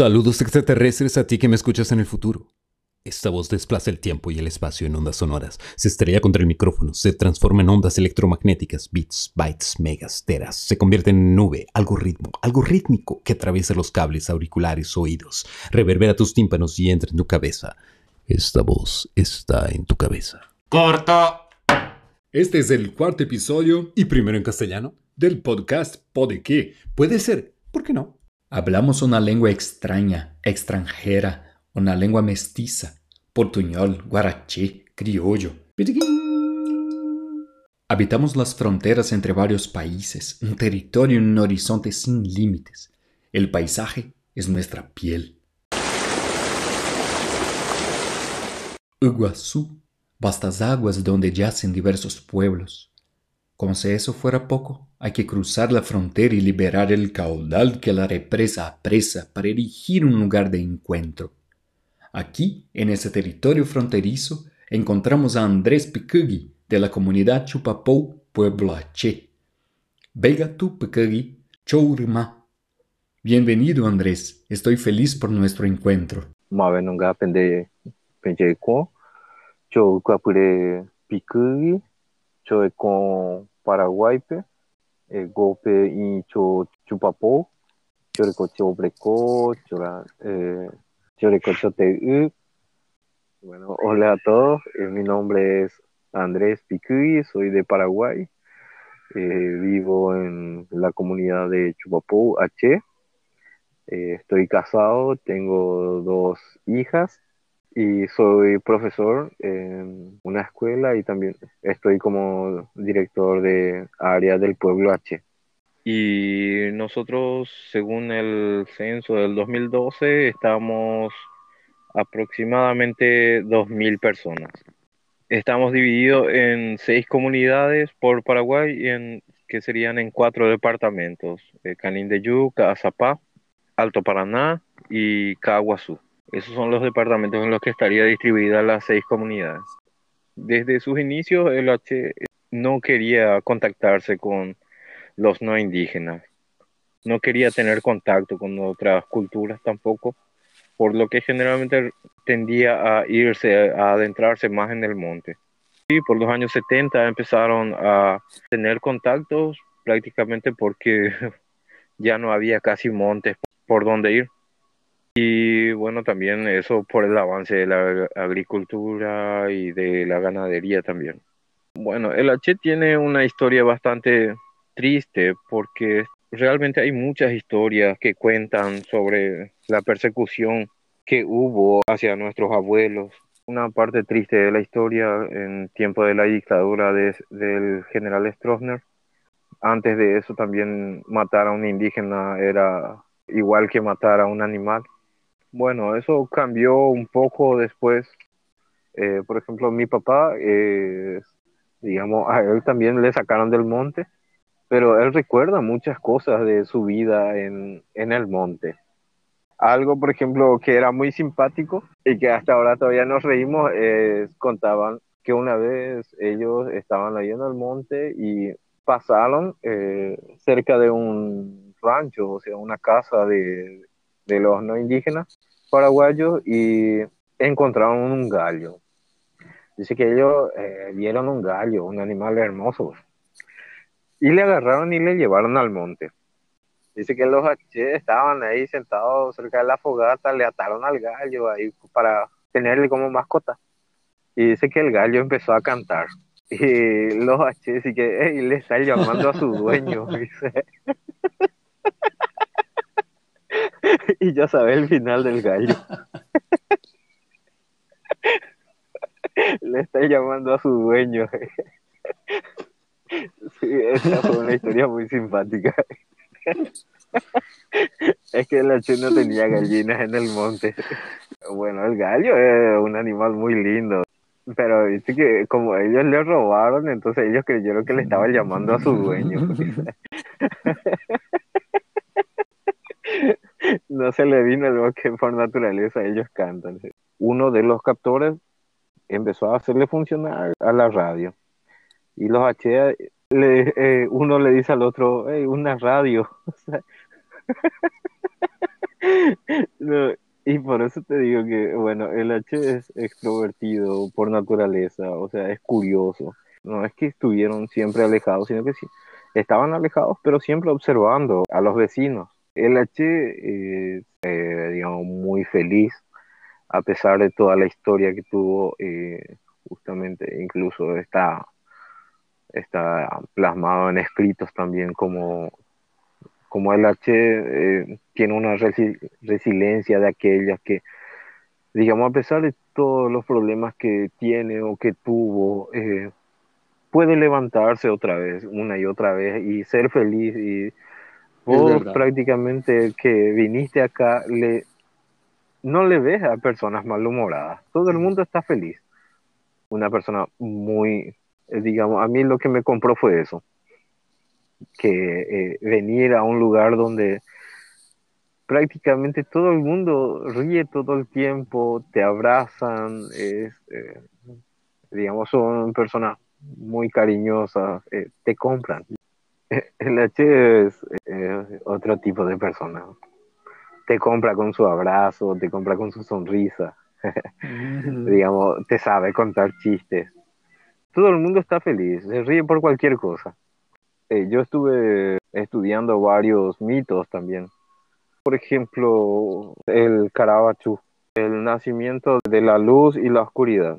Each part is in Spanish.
Saludos extraterrestres a ti que me escuchas en el futuro. Esta voz desplaza el tiempo y el espacio en ondas sonoras, se estrella contra el micrófono, se transforma en ondas electromagnéticas, bits, bytes, megas, teras, se convierte en nube, algoritmo, algo rítmico que atraviesa los cables, auriculares, oídos, reverbera tus tímpanos y entra en tu cabeza. Esta voz está en tu cabeza. ¡Corto! Este es el cuarto episodio y primero en castellano del podcast ¿Puede qué? Puede ser, ¿por qué no? Hablamos una lengua extraña, extranjera, una lengua mestiza, portuñol, guaraché, criollo. Habitamos las fronteras entre varios países, un territorio en un horizonte sin límites. El paisaje es nuestra piel. Iguazú, vastas aguas donde yacen diversos pueblos. Como si eso fuera poco, hay que cruzar la frontera y liberar el caudal que la represa apresa para erigir un lugar de encuentro. Aquí, en ese territorio fronterizo, encontramos a Andrés Picugui, de la comunidad Chupapou, Pueblo H. Vega tu Picugui, Chourma. Bienvenido, Andrés. Estoy feliz por nuestro encuentro. Nunga pende Picugui, con Paraguay, eh, golpe y cho chupapó, chorecocho breco, chora, eh, chorecocho te Bueno, hola a todos, eh, mi nombre es Andrés Picuy, soy de Paraguay, eh, vivo en la comunidad de Chupapó, H. estoy casado, tengo dos hijas y soy profesor en una escuela y también estoy como director de área del pueblo H. Y nosotros, según el censo del 2012, estamos aproximadamente 2.000 personas. Estamos divididos en seis comunidades por Paraguay, en, que serían en cuatro departamentos, eh, Canindeyú, Azapá, Alto Paraná y Caguazú. Esos son los departamentos en los que estaría distribuida las seis comunidades. Desde sus inicios, el H no quería contactarse con los no indígenas. No quería tener contacto con otras culturas tampoco, por lo que generalmente tendía a irse, a adentrarse más en el monte. Y por los años 70 empezaron a tener contactos prácticamente porque ya no había casi montes por donde ir. Y bueno, también eso por el avance de la agricultura y de la ganadería también. Bueno, el H tiene una historia bastante triste porque realmente hay muchas historias que cuentan sobre la persecución que hubo hacia nuestros abuelos. Una parte triste de la historia en tiempo de la dictadura del general Stroessner. Antes de eso también matar a un indígena era igual que matar a un animal. Bueno, eso cambió un poco después. Eh, por ejemplo, mi papá, eh, digamos, a él también le sacaron del monte, pero él recuerda muchas cosas de su vida en, en el monte. Algo, por ejemplo, que era muy simpático y que hasta ahora todavía nos reímos, contaban que una vez ellos estaban ahí en el monte y pasaron eh, cerca de un rancho, o sea, una casa de, de los no indígenas paraguayos y encontraron un gallo. Dice que ellos eh, vieron un gallo, un animal hermoso, y le agarraron y le llevaron al monte. Dice que los H estaban ahí sentados cerca de la fogata, le ataron al gallo ahí para tenerle como mascota. Y dice que el gallo empezó a cantar. Y los H dice que le están llamando a su dueño. Dice. y ya sabe el final del gallo. Le está llamando a su dueño. Sí, esa fue una historia muy simpática. Es que la china tenía gallinas en el monte. Bueno, el gallo es un animal muy lindo. Pero dice que como ellos le robaron, entonces ellos creyeron que le estaban llamando a su dueño no se le vino algo que por naturaleza ellos cantan. Uno de los captores empezó a hacerle funcionar a la radio. Y los H, le, eh, uno le dice al otro, hey, una radio. por eso te digo que, bueno, el H es extrovertido por naturaleza, o sea, es curioso. No es que estuvieron siempre alejados, sino que sí, estaban alejados, pero siempre observando a los vecinos. El H es, eh, digamos, muy feliz, a pesar de toda la historia que tuvo, eh, justamente, incluso está, está plasmado en escritos también como, como el H eh, tiene una resiliencia de aquellas que, digamos, a pesar de todos los problemas que tiene o que tuvo, eh, puede levantarse otra vez, una y otra vez, y ser feliz. Y vos prácticamente que viniste acá, le, no le ves a personas malhumoradas. Todo el mundo está feliz. Una persona muy, eh, digamos, a mí lo que me compró fue eso que eh, venir a un lugar donde prácticamente todo el mundo ríe todo el tiempo, te abrazan, es, eh, digamos, son personas muy cariñosas, eh, te compran. El H es otro tipo de persona. Te compra con su abrazo, te compra con su sonrisa. digamos, te sabe contar chistes. Todo el mundo está feliz, se ríe por cualquier cosa. Eh, yo estuve estudiando varios mitos también. Por ejemplo, el Caravachu, el nacimiento de la luz y la oscuridad.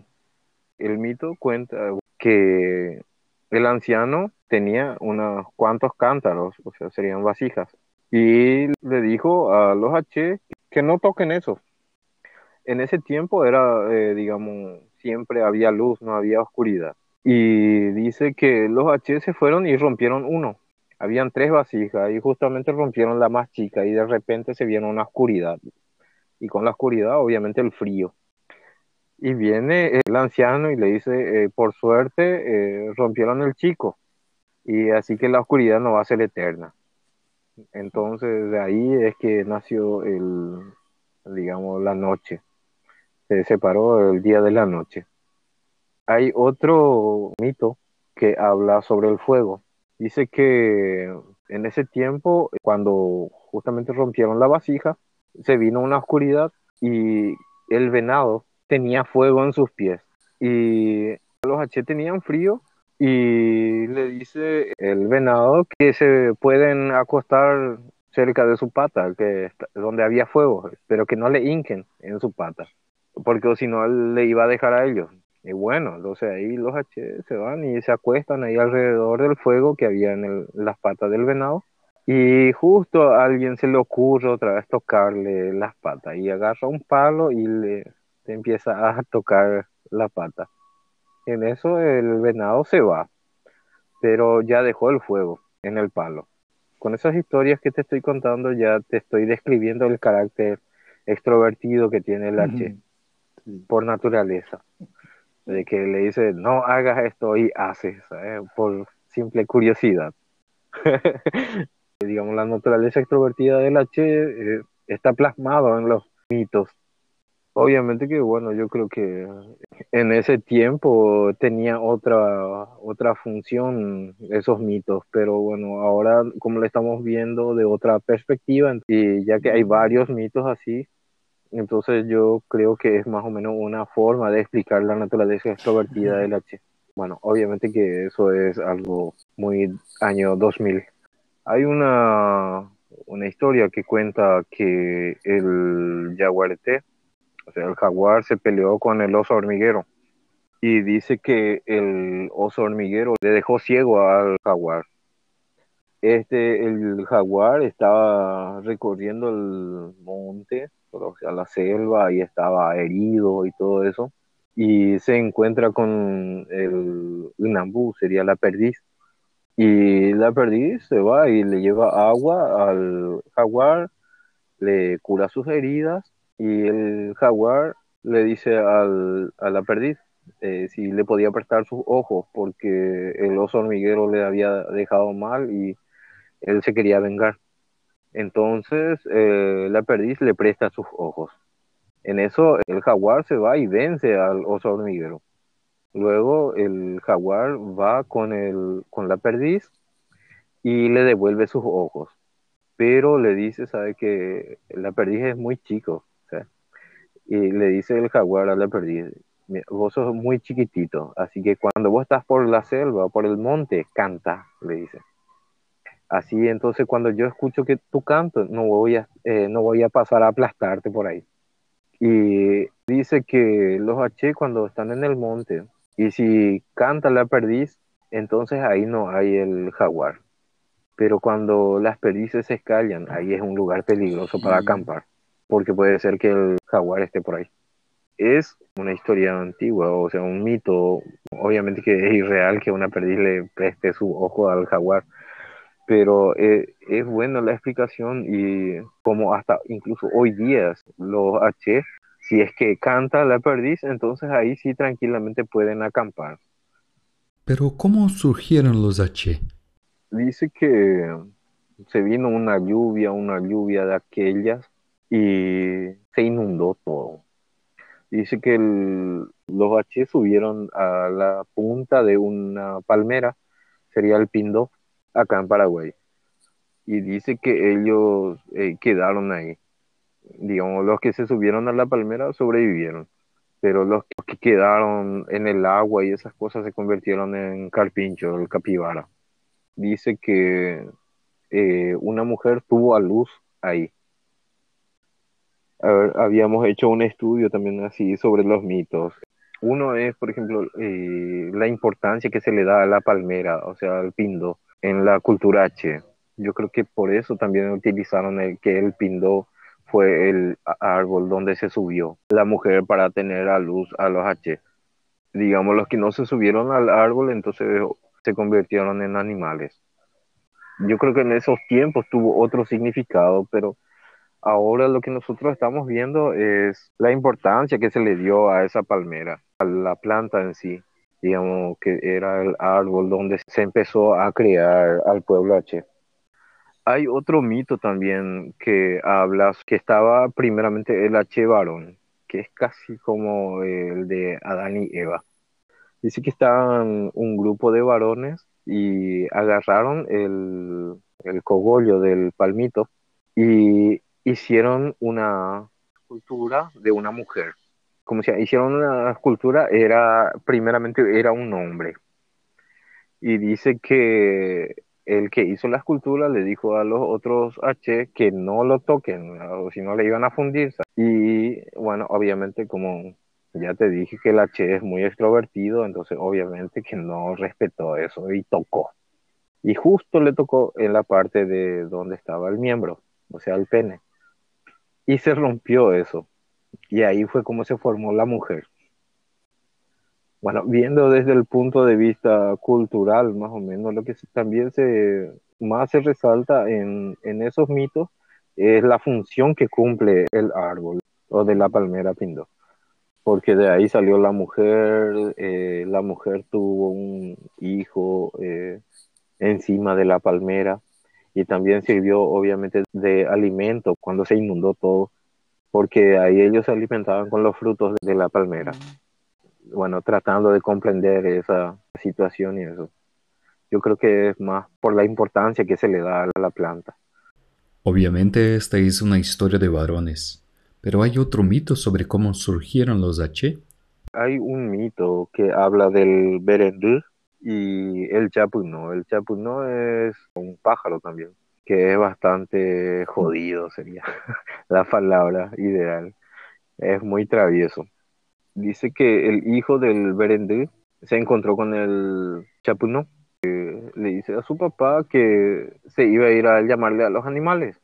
El mito cuenta que el anciano tenía unos cuantos cántaros, o sea, serían vasijas, y le dijo a los H que no toquen eso. En ese tiempo era, eh, digamos, siempre había luz, no había oscuridad. Y dice que los H se fueron y rompieron uno. Habían tres vasijas y justamente rompieron la más chica y de repente se vieron una oscuridad. Y con la oscuridad, obviamente, el frío. Y viene el anciano y le dice, eh, por suerte, eh, rompieron el chico. Y así que la oscuridad no va a ser eterna. Entonces, de ahí es que nació el, digamos, la noche. Se separó el día de la noche. Hay otro mito que habla sobre el fuego. Dice que en ese tiempo, cuando justamente rompieron la vasija, se vino una oscuridad y el venado tenía fuego en sus pies. Y los H tenían frío y le dice el venado que se pueden acostar cerca de su pata, que donde había fuego, pero que no le hinquen en su pata, porque si no le iba a dejar a ellos. Y bueno, entonces ahí los H se van y se acuestan ahí alrededor del fuego que había en, las patas del venado. Y justo a alguien se le ocurre otra vez tocarle las patas y agarra un palo y le, empieza a tocar la pata. En eso el venado se va, pero ya dejó el fuego en el palo. Con esas historias que te estoy contando ya te estoy describiendo el carácter extrovertido que tiene el H por naturaleza de que le dice, no hagas esto y haces, por simple curiosidad. Digamos, la naturaleza extrovertida del H eh, está plasmado en los mitos. Obviamente que, bueno, yo creo que en ese tiempo tenía otra, otra función esos mitos, pero bueno, ahora como lo estamos viendo de otra perspectiva, y ya que hay varios mitos así, entonces yo creo que es más o menos una forma de explicar la naturaleza extrovertida del H. Bueno, obviamente que eso es algo muy año 2000. Hay una, una historia que cuenta que el jaguarete, el jaguar se peleó con el oso hormiguero y dice que el oso hormiguero le dejó ciego al jaguar. Este, el jaguar estaba recorriendo el monte o sea, la selva y estaba herido y todo eso. Y se encuentra con el Unambú, sería la perdiz. Y la perdiz se va y le lleva agua al jaguar, le cura sus heridas y el jaguar le dice al, a la perdiz eh, si le podía prestar sus ojos porque el oso hormiguero le había dejado mal y él se quería vengar. Entonces eh, la perdiz le presta sus ojos. En eso el jaguar se va y vence al oso hormiguero. Luego el jaguar va con, el, con la perdiz y le devuelve sus ojos. Pero le dice, sabe que la perdiz es muy chico. Y le dice el jaguar a la perdiz, vos sos muy chiquitito, así que cuando vos estás por la selva o por el monte, canta, le dice. Así entonces cuando yo escucho que tú cantas, no voy a, eh, no voy a pasar a aplastarte por ahí. Y dice que los H cuando están en el monte, y si canta la perdiz, entonces ahí no hay el jaguar. Pero cuando las perdices se escallan, ahí es un lugar peligroso para acampar, porque puede ser que el jaguar esté por ahí. Es una historia antigua, o sea, un mito, obviamente que es irreal que una perdiz le preste su ojo al jaguar, pero eh, es buena la explicación y como hasta incluso hoy día los H, si es que canta la perdiz, entonces ahí sí tranquilamente pueden acampar. Pero ¿cómo surgieron los H? Dice que se vino una lluvia, una lluvia de aquellas y se inundó todo. Dice que los H subieron a la punta de una palmera, sería el Pindo, acá en Paraguay. Y dice que ellos eh, quedaron ahí. Digamos, los que se subieron a la palmera sobrevivieron pero los que quedaron en el agua y esas cosas se convirtieron en carpincho, el capibara. Dice que eh, una mujer tuvo a luz ahí. Habíamos hecho un estudio también así sobre los mitos. Uno es, por ejemplo, eh, la importancia que se le da a la palmera, o sea, al pindo, en la cultura H. Yo creo que por eso también utilizaron el, que el pindo fue el árbol donde se subió la mujer para tener a luz a los H. Digamos, los que no se subieron al árbol, entonces se convirtieron en animales. Yo creo que en esos tiempos tuvo otro significado, pero ahora lo que nosotros estamos viendo es la importancia que se le dio a esa palmera, a la planta en sí, digamos que era el árbol donde se empezó a crear al pueblo H. Hay otro mito también que habla, que estaba primeramente el H varón, que es casi como el de Adán y Eva. Dice que estaban un grupo de varones y agarraron el, el cogollo del palmito y hicieron una escultura de una mujer. Como si hicieron una escultura, era primeramente era un hombre. Y dice que el que hizo la escultura le dijo a los otros H que no lo toquen, o si no le iban a fundirse. Y bueno, obviamente como ya te dije que el H es muy extrovertido, entonces obviamente que no respetó eso y tocó. Y justo le tocó en la parte de donde estaba el miembro, o sea, el pene. Y se rompió eso. Y ahí fue como se formó la mujer. Bueno, viendo desde el punto de vista cultural, más o menos, lo que también se más se resalta en, esos mitos es la función que cumple el árbol o de la palmera pindo. Porque de ahí salió la mujer, eh, la mujer tuvo un hijo eh, encima de la palmera y también sirvió obviamente de alimento cuando se inundó todo, porque ahí ellos se alimentaban con los frutos de la palmera bueno, tratando de comprender esa situación y eso. Yo creo que es más por la importancia que se le da a la planta. Obviamente esta es una historia de varones, pero hay otro mito sobre cómo surgieron los H. Hay un mito que habla del berendú y el chapuno. El chapuno es un pájaro también, que es bastante jodido, sería la palabra ideal. Es muy travieso dice que el hijo del Berendé se encontró con el Chapuno. le dice a su papá que se iba a ir a llamarle a los animales.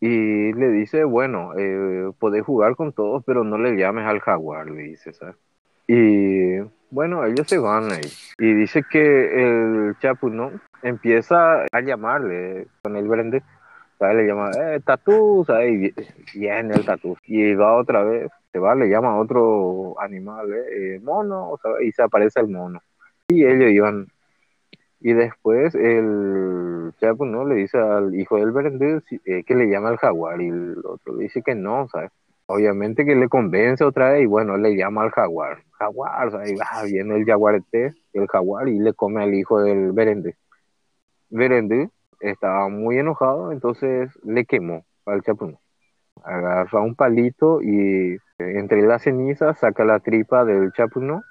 Y le dice, bueno, eh, podés jugar con todos, pero no le llames al jaguar, le dice, ¿sabes? Y bueno, ellos se van ahí. Y dice que el Chapuno empieza a llamarle con el Berendé. Le llama, eh, tatú, Y viene el tatú. Y va otra vez se va, le llama a otro animal, eh, eh mono, y se aparece el mono. Y ellos iban. Y después el Chapo no le dice al hijo del Berendé eh, que le llama al jaguar y el otro dice que no, ¿sabes? Obviamente que le convence otra vez y bueno, le llama al jaguar. Jaguar. Y va, viene el jaguarete, el jaguar, y le come al hijo del Berendé. Berendé estaba muy enojado, entonces le quemó al Chapuno agarra un palito y entre la ceniza saca la tripa del chapuno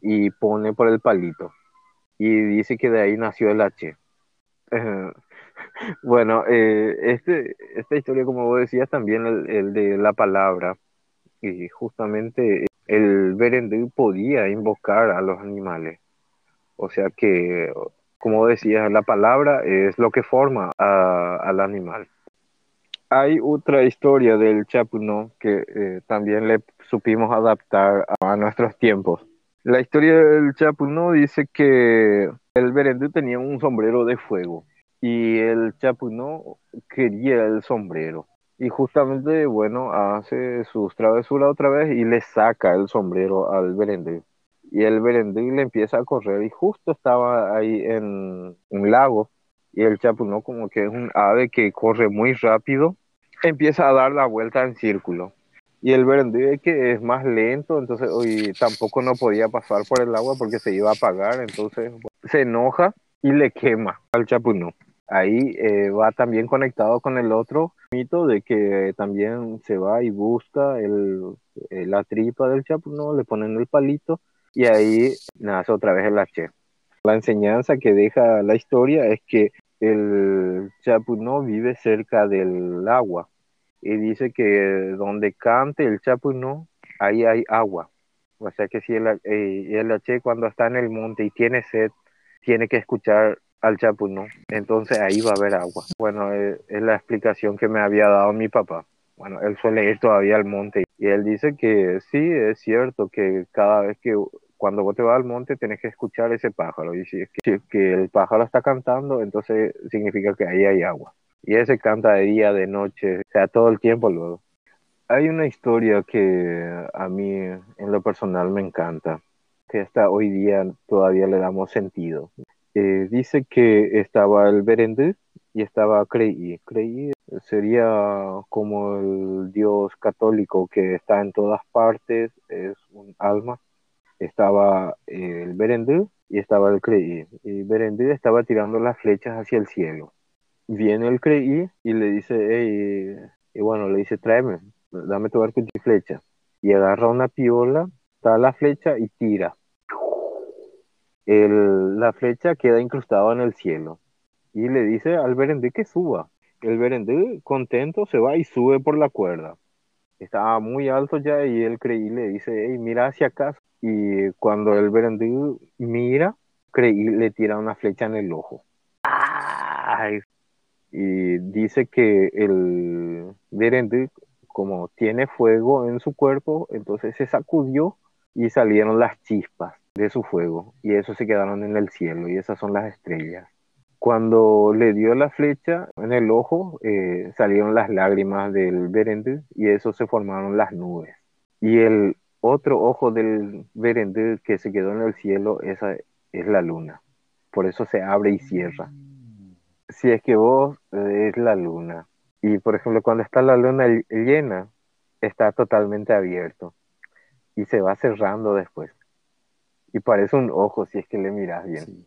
y pone por el palito. Y dice que de ahí nació el H. bueno, eh, este, esta historia, como vos decías, también el, de la palabra. Y justamente el Berendú podía invocar a los animales. O sea que, como decías, la palabra es lo que forma al animal hay otra historia del Chapuno que eh, también le supimos adaptar a, nuestros tiempos. La historia del Chapuno dice que el Berendú tenía un sombrero de fuego y el Chapuno quería el sombrero. Y justamente, bueno, hace sus travesuras otra vez y le saca el sombrero al Berendú. Y el Berendú le empieza a correr y justo estaba ahí en un lago y el chapuno como que es un ave que corre muy rápido, empieza a dar la vuelta en círculo. Y el verde que es más lento, entonces hoy tampoco no podía pasar por el agua porque se iba a apagar, entonces se enoja y le quema al chapuno. Ahí eh, va también conectado con el otro mito de que también se va y busca el, eh, la tripa del chapuno, le ponen el palito y ahí nace otra vez el H. La enseñanza que deja la historia es que el chapuno vive cerca del agua y dice que donde cante el chapuno, ahí hay agua. O sea que si el, eh, el H cuando está en el monte y tiene sed, tiene que escuchar al chapuno, entonces ahí va a haber agua. Bueno, eh, es la explicación que me había dado mi papá. Bueno, él suele ir todavía al monte y él dice que sí, es cierto que cada vez que cuando vos te vas al monte tenés que escuchar ese pájaro y si es que, el pájaro está cantando, entonces significa que ahí hay agua. Y ese canta de día, de noche, o sea, todo el tiempo luego. Hay una historia que a mí en lo personal me encanta, que hasta hoy día todavía le damos sentido. Dice que estaba el Berendú y estaba Creí. Creí sería como el Dios católico que está en todas partes, es un alma estaba el Berendú y estaba el Creí. Y Berendú estaba tirando las flechas hacia el cielo. Viene el Creí y le dice, y bueno, le dice, tráeme, dame tu arco y flecha. Y agarra una piola, da la flecha y tira. El, la flecha queda incrustada en el cielo. Y le dice al Berendú que suba. El Berendú, contento, se va y sube por la cuerda. Estaba muy alto ya y el Creí le dice, hey, mira hacia acá, y cuando el Berendú mira, creí le tira una flecha en el ojo. Y dice que el Berendú, como tiene fuego en su cuerpo, entonces se sacudió y salieron las chispas de su fuego y eso se quedaron en el cielo y esas son las estrellas. Cuando le dio la flecha en el ojo, eh, salieron las lágrimas del Berendú y eso se formaron las nubes. Y el otro ojo del Berendú que se quedó en el cielo, esa es la luna. Por eso se abre y cierra. Si es que vos es la luna. Y por ejemplo, cuando está la luna llena, está totalmente abierto. Y se va cerrando después. Y parece un ojo si es que le miras bien.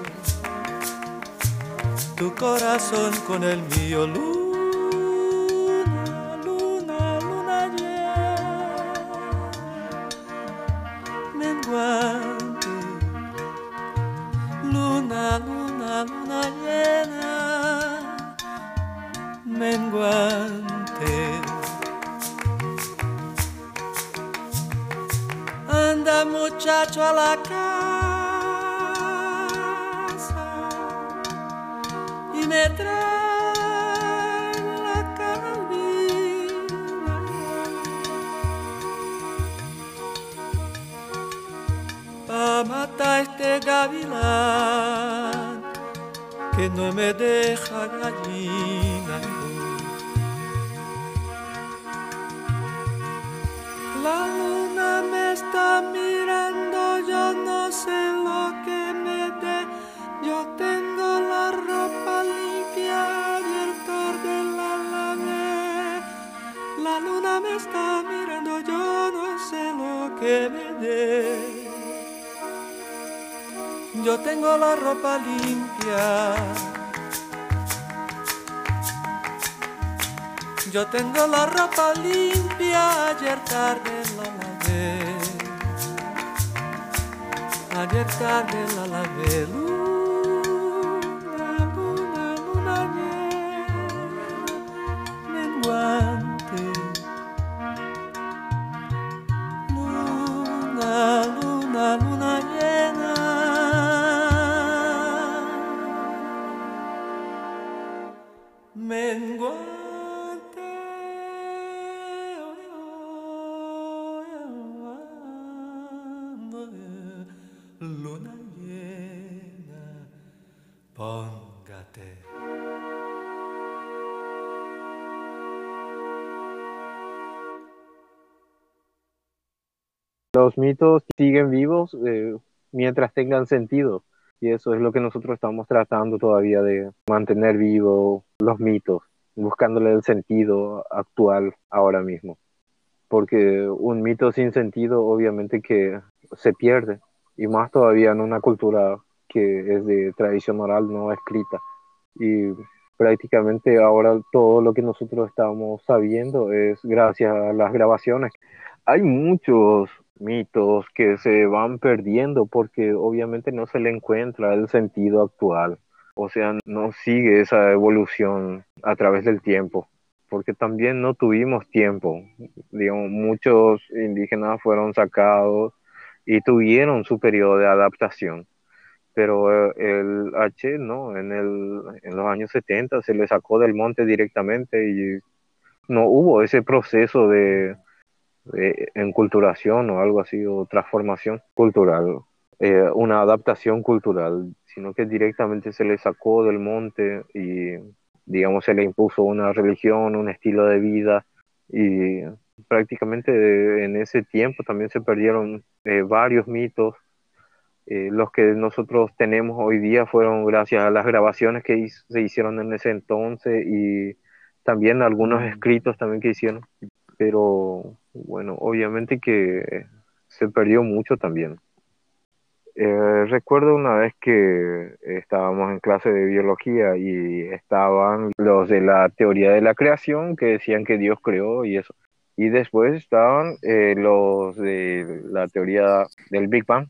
Tu corazón con el mío, luna, luna, luna llena. Menguante, luna, luna, luna llena menguante. Anda muchacho a la casa me trae la carabina pa matar este gavilán que no me deja gallina. Yo tengo la ropa limpia. Yo tengo la ropa limpia, ayer tarde la lavé. Ayer tarde la lavé. Los mitos siguen vivos eh, mientras tengan sentido. Y eso es lo que nosotros estamos tratando todavía de mantener vivos los mitos, buscándole el sentido actual ahora mismo. Porque un mito sin sentido obviamente que se pierde, y más todavía en una cultura que es de tradición oral no escrita. Y prácticamente ahora todo lo que nosotros estamos sabiendo es gracias a las grabaciones. Hay muchos mitos que se van perdiendo porque obviamente no se le encuentra el sentido actual. O sea, no sigue esa evolución a través del tiempo, porque también no tuvimos tiempo. Muchos indígenas fueron sacados y tuvieron su periodo de adaptación. Pero el H no, en, el, en los años 70 se le sacó del monte directamente y no hubo ese proceso de, de enculturación o algo así, o transformación cultural, eh, una adaptación cultural, sino que directamente se le sacó del monte y, digamos, se le impuso una religión, un estilo de vida y prácticamente en ese tiempo también se perdieron eh, varios mitos. Eh, los que nosotros tenemos hoy día fueron gracias a las grabaciones que se hicieron en ese entonces y también algunos escritos también que hicieron. Pero bueno, obviamente que se perdió mucho también. Eh, recuerdo una vez que estábamos en clase de biología y estaban los de la teoría de la creación que decían que Dios creó y eso. Y después estaban eh, los de la teoría del Big Bang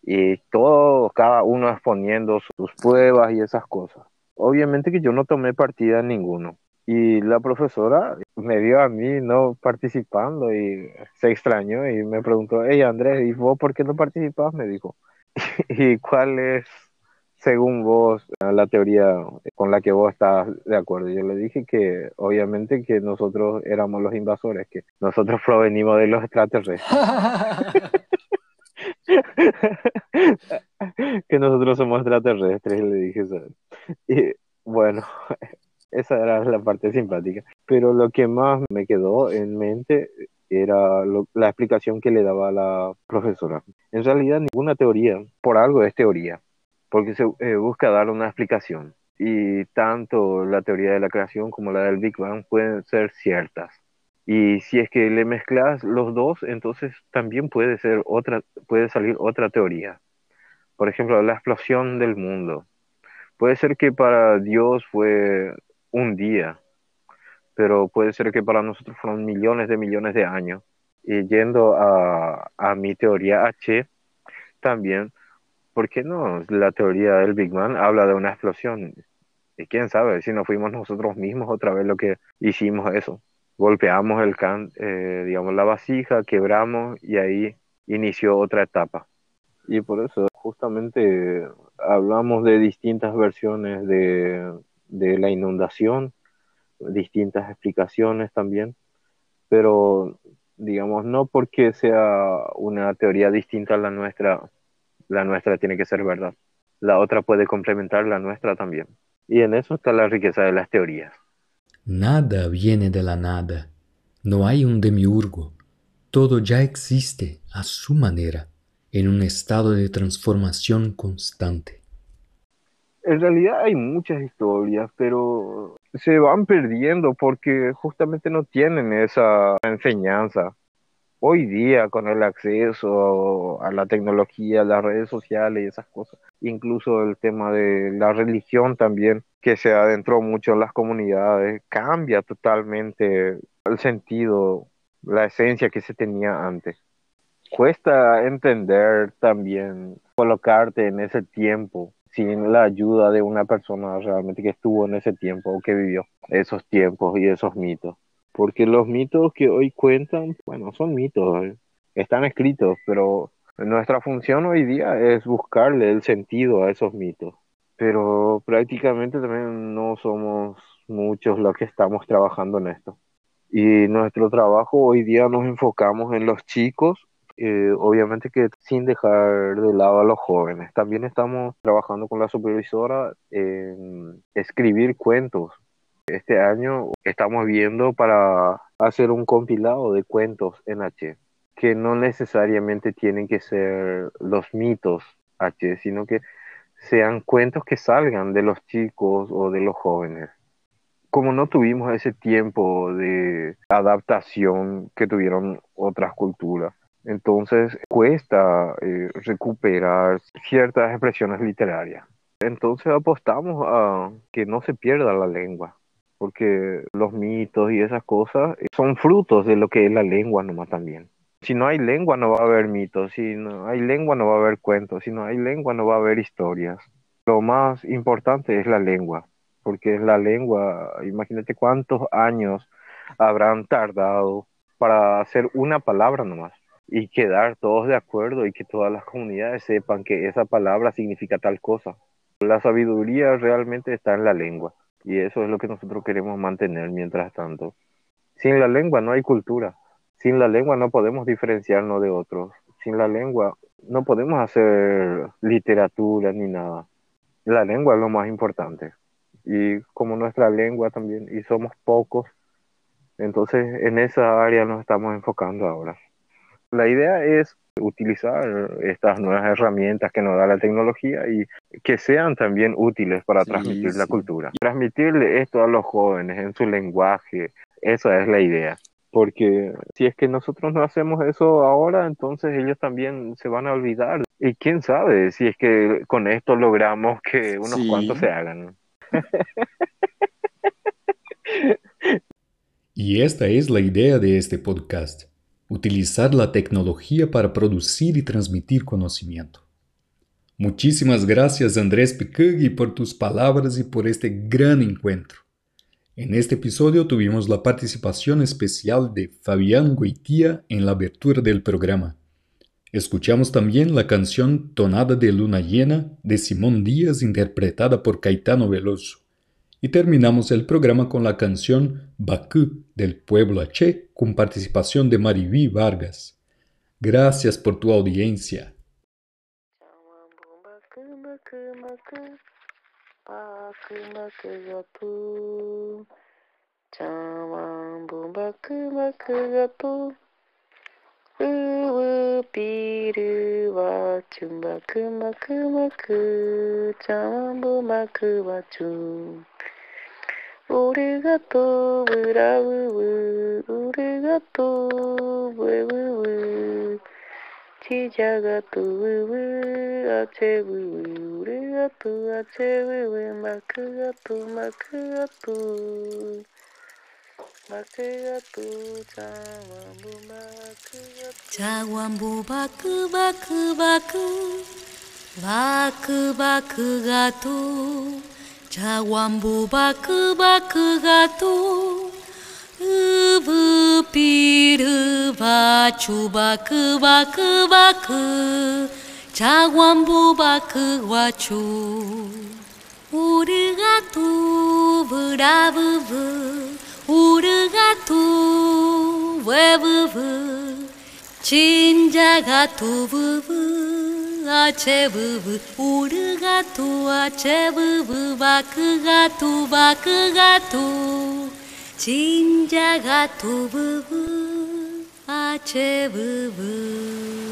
y todos, cada uno exponiendo sus pruebas y esas cosas. Obviamente que yo no tomé partida en ninguno. Y la profesora me vio a mí no participando y se extrañó y me preguntó, hey Andrés, ¿y vos por qué no participas? Me dijo. ¿Y cuál es, según vos, la teoría con la que vos estás de acuerdo? Yo le dije que obviamente que nosotros éramos los invasores, que nosotros provenimos de los extraterrestres. que nosotros somos extraterrestres, le dije eso. Y bueno, esa era la parte simpática. Pero lo que más me quedó en mente era la explicación que le daba la profesora. En realidad ninguna teoría, por algo es teoría, porque se eh, busca dar una explicación. Y tanto la teoría de la creación como la del Big Bang pueden ser ciertas. Y si es que le mezclas los dos, entonces también puede ser otra, puede salir otra teoría. Por ejemplo, la explosión del mundo. Puede ser que para Dios fue un día, pero puede ser que para nosotros fueron millones de millones de años. Y yendo a, a mi teoría H, también, ¿por qué no? La teoría del Big Bang habla de una explosión. Y quién sabe si no fuimos nosotros mismos otra vez lo que hicimos eso. Golpeamos el can, eh, digamos, la vasija, quebramos y ahí inició otra etapa. Y por eso justamente hablamos de distintas versiones de, de la inundación, distintas explicaciones también, pero digamos, no porque sea una teoría distinta a la nuestra, la nuestra tiene que ser verdad. La otra puede complementar la nuestra también. Y en eso está la riqueza de las teorías. Nada viene de la nada. No hay un demiurgo. Todo ya existe a su manera, en un estado de transformación constante. En realidad hay muchas historias, pero se van perdiendo porque justamente no tienen esa enseñanza. Hoy día, con el acceso a la tecnología, las redes sociales y esas cosas, incluso el tema de la religión también, que se adentró mucho en las comunidades, cambia totalmente el sentido, la esencia que se tenía antes. Cuesta entender también, colocarte en ese tiempo sin la ayuda de una persona realmente que estuvo en ese tiempo o que vivió esos tiempos y esos mitos. Porque los mitos que hoy cuentan, bueno, son mitos, eh, están escritos, pero nuestra función hoy día es buscarle el sentido a esos mitos. Pero prácticamente también no somos muchos los que estamos trabajando en esto. Y nuestro trabajo hoy día nos enfocamos en los chicos eh, obviamente que sin dejar de lado a los jóvenes. También estamos trabajando con la supervisora en escribir cuentos. Este año estamos viendo para hacer un compilado de cuentos en H, que no necesariamente tienen que ser los mitos H, sino que sean cuentos que salgan de los chicos o de los jóvenes. Como no tuvimos ese tiempo de adaptación que tuvieron otras culturas, entonces cuesta eh, recuperar ciertas expresiones literarias. Entonces apostamos a que no se pierda la lengua, porque los mitos y esas cosas son frutos de lo que es la lengua nomás también. Si no hay lengua no va a haber mitos, si no hay lengua no va a haber cuentos, si no hay lengua no va a haber historias. Lo más importante es la lengua, porque la lengua, imagínate cuántos años habrán tardado para hacer una palabra nomás y quedar todos de acuerdo y que todas las comunidades sepan que esa palabra significa tal cosa. La sabiduría realmente está en la lengua y eso es lo que nosotros queremos mantener mientras tanto. Sin la lengua no hay cultura, sin la lengua no podemos diferenciarnos de otros, sin la lengua no podemos hacer literatura ni nada. La lengua es lo más importante y como nuestra lengua también y somos pocos, entonces en esa área nos estamos enfocando ahora. La idea es utilizar estas nuevas herramientas que nos da la tecnología y que sean también útiles para transmitir la cultura. Transmitirle esto a los jóvenes en su lenguaje, esa es la idea. Porque si es que nosotros no hacemos eso ahora, entonces ellos también se van a olvidar. Y quién sabe si es que con esto logramos que unos cuantos se hagan. y esta es la idea de este podcast utilizar la tecnología para producir y transmitir conocimiento. Muchísimas gracias Andrés Picugui por tus palabras y por este gran encuentro. En este episodio tuvimos la participación especial de Fabián Goitía en la abertura del programa. Escuchamos también la canción Tonada de Luna Llena de Simón Díaz interpretada por Caetano Veloso. Y terminamos el programa con la canción Bakú del pueblo H con participación de Mariví Vargas. Gracias por tu audiencia. 오리가또 브라우우 오리가또 브라우우 지자가또 우우 아체우우 오리가또 아체우우 마크가또 마크가또 마크가또 자완부 마크가또. 자완부 바크 바크 바크 바크 바크가또. 자완부 바크바크가도 으브피르바 주바크바크바크. 자완부 바크와추 우르가투 브라브브 우르가투 외브브. 진자가투브브 がチェブブオルガトはチェブブバクガトバクガト神社がトブブアチェブブ